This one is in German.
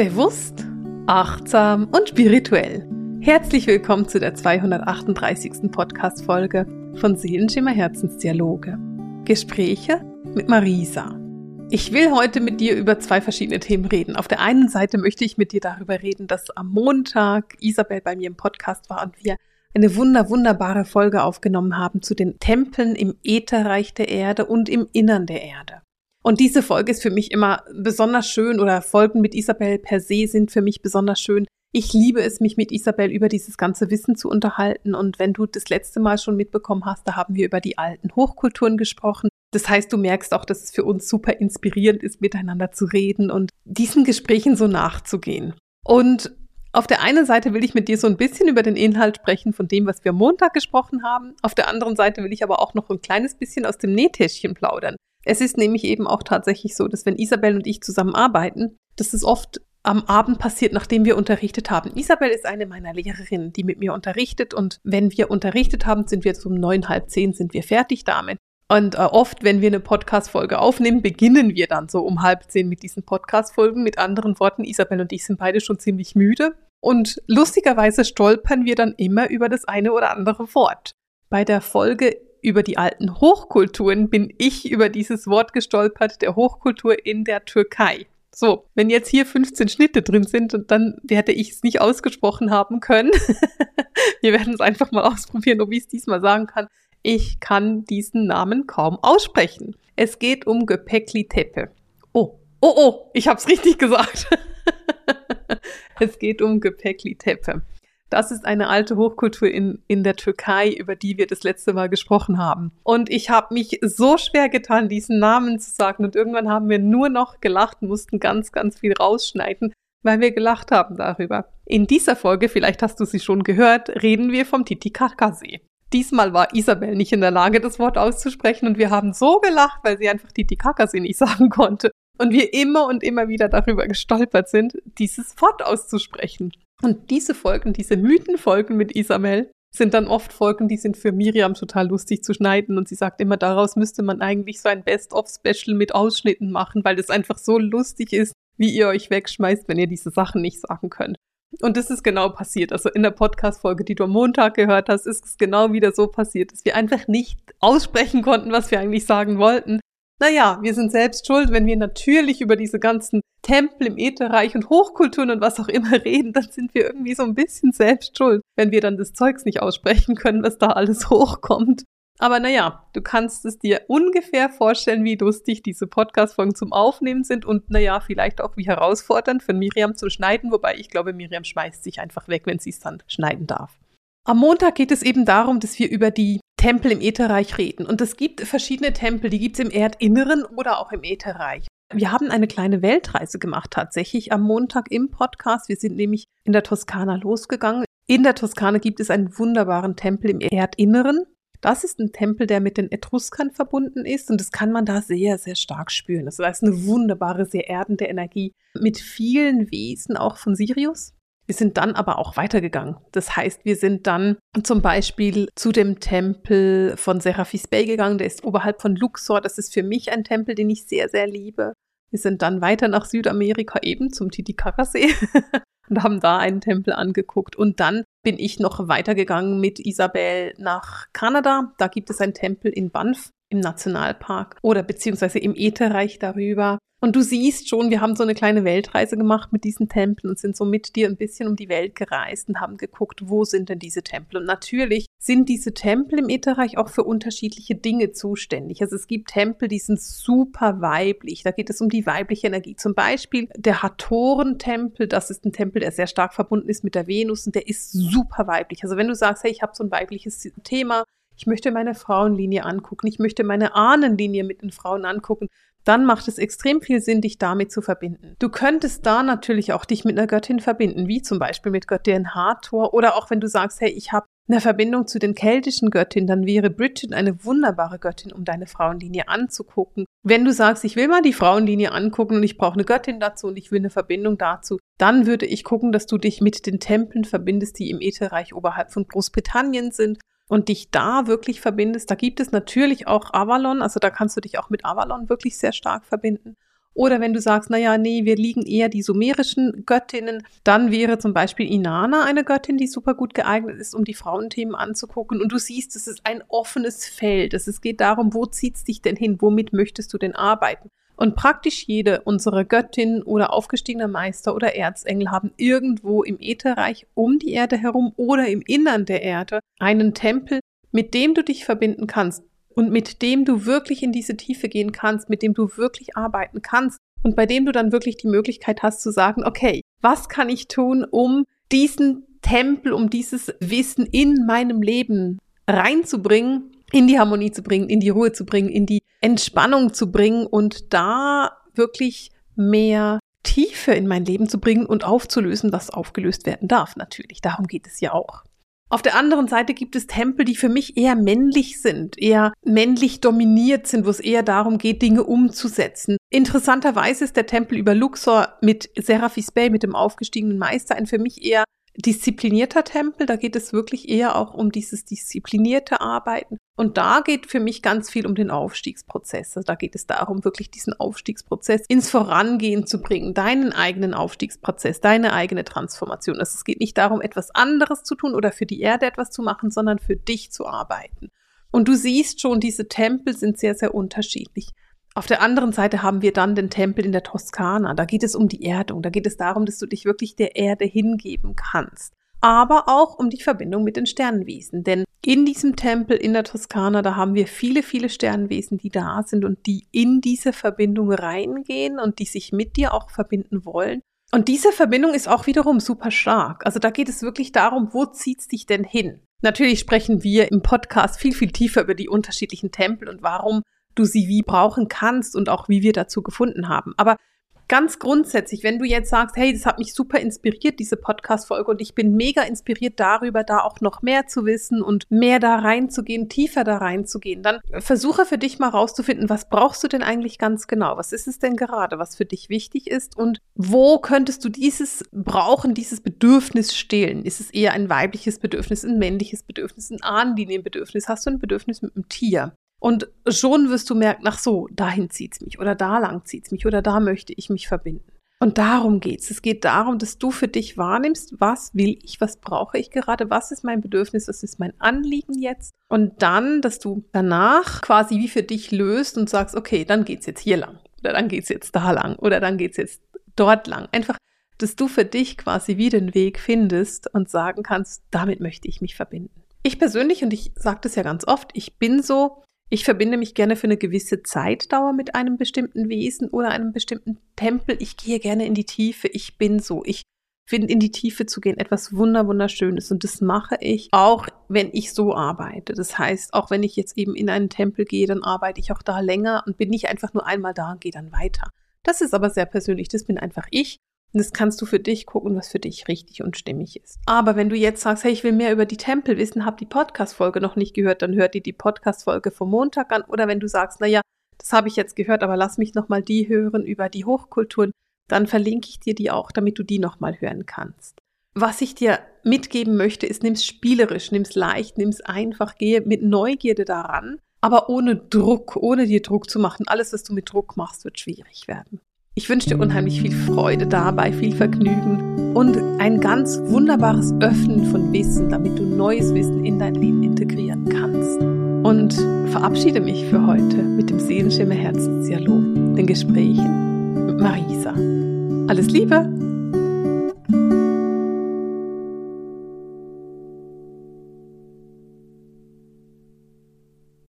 Bewusst, achtsam und spirituell. Herzlich willkommen zu der 238. Podcast-Folge von Seelenschimmer Herzensdialoge. Gespräche mit Marisa. Ich will heute mit dir über zwei verschiedene Themen reden. Auf der einen Seite möchte ich mit dir darüber reden, dass am Montag Isabel bei mir im Podcast war und wir eine wunder, wunderbare Folge aufgenommen haben zu den Tempeln im Ätherreich der Erde und im Innern der Erde. Und diese Folge ist für mich immer besonders schön oder Folgen mit Isabel per se sind für mich besonders schön. Ich liebe es, mich mit Isabel über dieses ganze Wissen zu unterhalten. Und wenn du das letzte Mal schon mitbekommen hast, da haben wir über die alten Hochkulturen gesprochen. Das heißt, du merkst auch, dass es für uns super inspirierend ist, miteinander zu reden und diesen Gesprächen so nachzugehen. Und auf der einen Seite will ich mit dir so ein bisschen über den Inhalt sprechen von dem, was wir Montag gesprochen haben. Auf der anderen Seite will ich aber auch noch ein kleines bisschen aus dem Nähtäschchen plaudern. Es ist nämlich eben auch tatsächlich so, dass wenn Isabel und ich zusammenarbeiten, dass es oft am Abend passiert, nachdem wir unterrichtet haben. Isabel ist eine meiner Lehrerinnen, die mit mir unterrichtet und wenn wir unterrichtet haben, sind wir um neun, halb zehn sind wir fertig damit. Und äh, oft, wenn wir eine Podcast-Folge aufnehmen, beginnen wir dann so um halb zehn mit diesen Podcast-Folgen. Mit anderen Worten, Isabel und ich sind beide schon ziemlich müde. Und lustigerweise stolpern wir dann immer über das eine oder andere Wort. Bei der Folge über die alten Hochkulturen bin ich über dieses Wort gestolpert, der Hochkultur in der Türkei. So, wenn jetzt hier 15 Schnitte drin sind, dann werde ich es nicht ausgesprochen haben können. Wir werden es einfach mal ausprobieren, ob ich es diesmal sagen kann. Ich kann diesen Namen kaum aussprechen. Es geht um Göpekli Tepe. Oh, oh, oh, ich habe es richtig gesagt. es geht um Göpekli Tepe. Das ist eine alte Hochkultur in, in der Türkei, über die wir das letzte Mal gesprochen haben. Und ich habe mich so schwer getan, diesen Namen zu sagen. Und irgendwann haben wir nur noch gelacht, mussten ganz, ganz viel rausschneiden, weil wir gelacht haben darüber. In dieser Folge, vielleicht hast du sie schon gehört, reden wir vom Titicacasee. Diesmal war Isabel nicht in der Lage, das Wort auszusprechen und wir haben so gelacht, weil sie einfach Titicacasee nicht sagen konnte. Und wir immer und immer wieder darüber gestolpert sind, dieses Wort auszusprechen. Und diese Folgen, diese Mythenfolgen mit Isabel, sind dann oft Folgen, die sind für Miriam total lustig zu schneiden. Und sie sagt immer, daraus müsste man eigentlich so ein Best-of-Special mit Ausschnitten machen, weil es einfach so lustig ist, wie ihr euch wegschmeißt, wenn ihr diese Sachen nicht sagen könnt. Und das ist genau passiert. Also in der Podcast-Folge, die du am Montag gehört hast, ist es genau wieder so passiert, dass wir einfach nicht aussprechen konnten, was wir eigentlich sagen wollten, naja, wir sind selbst schuld, wenn wir natürlich über diese ganzen Tempel im Ätherreich und Hochkulturen und was auch immer reden, dann sind wir irgendwie so ein bisschen selbst schuld, wenn wir dann das Zeugs nicht aussprechen können, was da alles hochkommt. Aber naja, du kannst es dir ungefähr vorstellen, wie lustig diese Podcast-Folgen zum Aufnehmen sind und naja, vielleicht auch wie herausfordernd für Miriam zum Schneiden, wobei ich glaube, Miriam schmeißt sich einfach weg, wenn sie es dann schneiden darf. Am Montag geht es eben darum, dass wir über die Tempel im Ätherreich reden. Und es gibt verschiedene Tempel, die gibt es im Erdinneren oder auch im Ätherreich. Wir haben eine kleine Weltreise gemacht tatsächlich am Montag im Podcast. Wir sind nämlich in der Toskana losgegangen. In der Toskana gibt es einen wunderbaren Tempel im Erdinneren. Das ist ein Tempel, der mit den Etruskern verbunden ist und das kann man da sehr, sehr stark spüren. Das ist eine wunderbare, sehr erdende Energie mit vielen Wesen auch von Sirius. Wir sind dann aber auch weitergegangen. Das heißt, wir sind dann zum Beispiel zu dem Tempel von Seraphis Bay gegangen, der ist oberhalb von Luxor. Das ist für mich ein Tempel, den ich sehr, sehr liebe. Wir sind dann weiter nach Südamerika eben zum Titicaca-See und haben da einen Tempel angeguckt. Und dann bin ich noch weitergegangen mit Isabel nach Kanada. Da gibt es einen Tempel in Banff im Nationalpark oder beziehungsweise im Ätherreich darüber. Und du siehst schon, wir haben so eine kleine Weltreise gemacht mit diesen Tempeln und sind so mit dir ein bisschen um die Welt gereist und haben geguckt, wo sind denn diese Tempel? Und natürlich sind diese Tempel im Ätherreich auch für unterschiedliche Dinge zuständig. Also es gibt Tempel, die sind super weiblich. Da geht es um die weibliche Energie. Zum Beispiel der Hatoren-Tempel, das ist ein Tempel, der sehr stark verbunden ist mit der Venus und der ist super weiblich. Also wenn du sagst, hey, ich habe so ein weibliches Thema, ich möchte meine Frauenlinie angucken, ich möchte meine Ahnenlinie mit den Frauen angucken, dann macht es extrem viel Sinn, dich damit zu verbinden. Du könntest da natürlich auch dich mit einer Göttin verbinden, wie zum Beispiel mit Göttin Hathor oder auch wenn du sagst, hey, ich habe eine Verbindung zu den keltischen Göttinnen, dann wäre Bridget eine wunderbare Göttin, um deine Frauenlinie anzugucken. Wenn du sagst, ich will mal die Frauenlinie angucken und ich brauche eine Göttin dazu und ich will eine Verbindung dazu, dann würde ich gucken, dass du dich mit den Tempeln verbindest, die im Ätherreich oberhalb von Großbritannien sind und dich da wirklich verbindest. Da gibt es natürlich auch Avalon, also da kannst du dich auch mit Avalon wirklich sehr stark verbinden. Oder wenn du sagst, naja, nee, wir liegen eher die sumerischen Göttinnen, dann wäre zum Beispiel Inanna eine Göttin, die super gut geeignet ist, um die Frauenthemen anzugucken. Und du siehst, es ist ein offenes Feld. Es geht darum, wo zieht es dich denn hin? Womit möchtest du denn arbeiten? Und praktisch jede unserer Göttinnen oder aufgestiegener Meister oder Erzengel haben irgendwo im Ätherreich um die Erde herum oder im Innern der Erde einen Tempel, mit dem du dich verbinden kannst und mit dem du wirklich in diese Tiefe gehen kannst, mit dem du wirklich arbeiten kannst und bei dem du dann wirklich die Möglichkeit hast zu sagen, okay, was kann ich tun, um diesen Tempel, um dieses Wissen in meinem Leben reinzubringen, in die Harmonie zu bringen, in die Ruhe zu bringen, in die Entspannung zu bringen und da wirklich mehr Tiefe in mein Leben zu bringen und aufzulösen, was aufgelöst werden darf. Natürlich, darum geht es ja auch. Auf der anderen Seite gibt es Tempel, die für mich eher männlich sind, eher männlich dominiert sind, wo es eher darum geht, Dinge umzusetzen. Interessanterweise ist der Tempel über Luxor mit Seraphis Bay, mit dem aufgestiegenen Meister, ein für mich eher disziplinierter Tempel. Da geht es wirklich eher auch um dieses disziplinierte Arbeiten. Und da geht für mich ganz viel um den Aufstiegsprozess. Also da geht es darum, wirklich diesen Aufstiegsprozess ins Vorangehen zu bringen, deinen eigenen Aufstiegsprozess, deine eigene Transformation. Also es geht nicht darum, etwas anderes zu tun oder für die Erde etwas zu machen, sondern für dich zu arbeiten. Und du siehst schon, diese Tempel sind sehr, sehr unterschiedlich. Auf der anderen Seite haben wir dann den Tempel in der Toskana. Da geht es um die Erdung. Da geht es darum, dass du dich wirklich der Erde hingeben kannst. Aber auch um die Verbindung mit den Sternenwesen. Denn in diesem Tempel in der Toskana, da haben wir viele, viele Sternenwesen, die da sind und die in diese Verbindung reingehen und die sich mit dir auch verbinden wollen. Und diese Verbindung ist auch wiederum super stark. Also da geht es wirklich darum, wo zieht's dich denn hin? Natürlich sprechen wir im Podcast viel, viel tiefer über die unterschiedlichen Tempel und warum du sie wie brauchen kannst und auch wie wir dazu gefunden haben. Aber ganz grundsätzlich, wenn du jetzt sagst, hey, das hat mich super inspiriert, diese Podcast-Folge, und ich bin mega inspiriert darüber, da auch noch mehr zu wissen und mehr da reinzugehen, tiefer da reinzugehen, dann versuche für dich mal rauszufinden, was brauchst du denn eigentlich ganz genau? Was ist es denn gerade, was für dich wichtig ist? Und wo könntest du dieses Brauchen, dieses Bedürfnis stehlen? Ist es eher ein weibliches Bedürfnis, ein männliches Bedürfnis, ein Ahnenlinienbedürfnis? Hast du ein Bedürfnis mit einem Tier? Und schon wirst du merken, ach so, dahin zieht's mich oder da lang zieht's mich oder da möchte ich mich verbinden. Und darum geht's. Es geht darum, dass du für dich wahrnimmst, was will ich, was brauche ich gerade, was ist mein Bedürfnis, was ist mein Anliegen jetzt. Und dann, dass du danach quasi wie für dich löst und sagst, okay, dann geht's jetzt hier lang oder dann geht's jetzt da lang oder dann geht's jetzt dort lang. Einfach, dass du für dich quasi wie den Weg findest und sagen kannst, damit möchte ich mich verbinden. Ich persönlich, und ich sage das ja ganz oft, ich bin so, ich verbinde mich gerne für eine gewisse Zeitdauer mit einem bestimmten Wesen oder einem bestimmten Tempel. Ich gehe gerne in die Tiefe. Ich bin so. Ich finde in die Tiefe zu gehen etwas wunder wunderschönes und das mache ich auch, wenn ich so arbeite. Das heißt, auch wenn ich jetzt eben in einen Tempel gehe, dann arbeite ich auch da länger und bin nicht einfach nur einmal da und gehe dann weiter. Das ist aber sehr persönlich. Das bin einfach ich das kannst du für dich gucken, was für dich richtig und stimmig ist. Aber wenn du jetzt sagst, hey, ich will mehr über die Tempel wissen, hab die Podcast-Folge noch nicht gehört, dann hört dir die Podcast-Folge vom Montag an. Oder wenn du sagst, na ja, das habe ich jetzt gehört, aber lass mich nochmal die hören über die Hochkulturen, dann verlinke ich dir die auch, damit du die nochmal hören kannst. Was ich dir mitgeben möchte, ist, nimm's spielerisch, nimm's leicht, nimm's einfach, gehe mit Neugierde daran, aber ohne Druck, ohne dir Druck zu machen. Alles, was du mit Druck machst, wird schwierig werden. Ich wünsche dir unheimlich viel Freude dabei, viel Vergnügen und ein ganz wunderbares Öffnen von Wissen, damit du neues Wissen in dein Leben integrieren kannst. Und verabschiede mich für heute mit dem Seelenschimmer Herzensdialog, den Gesprächen mit Marisa. Alles Liebe!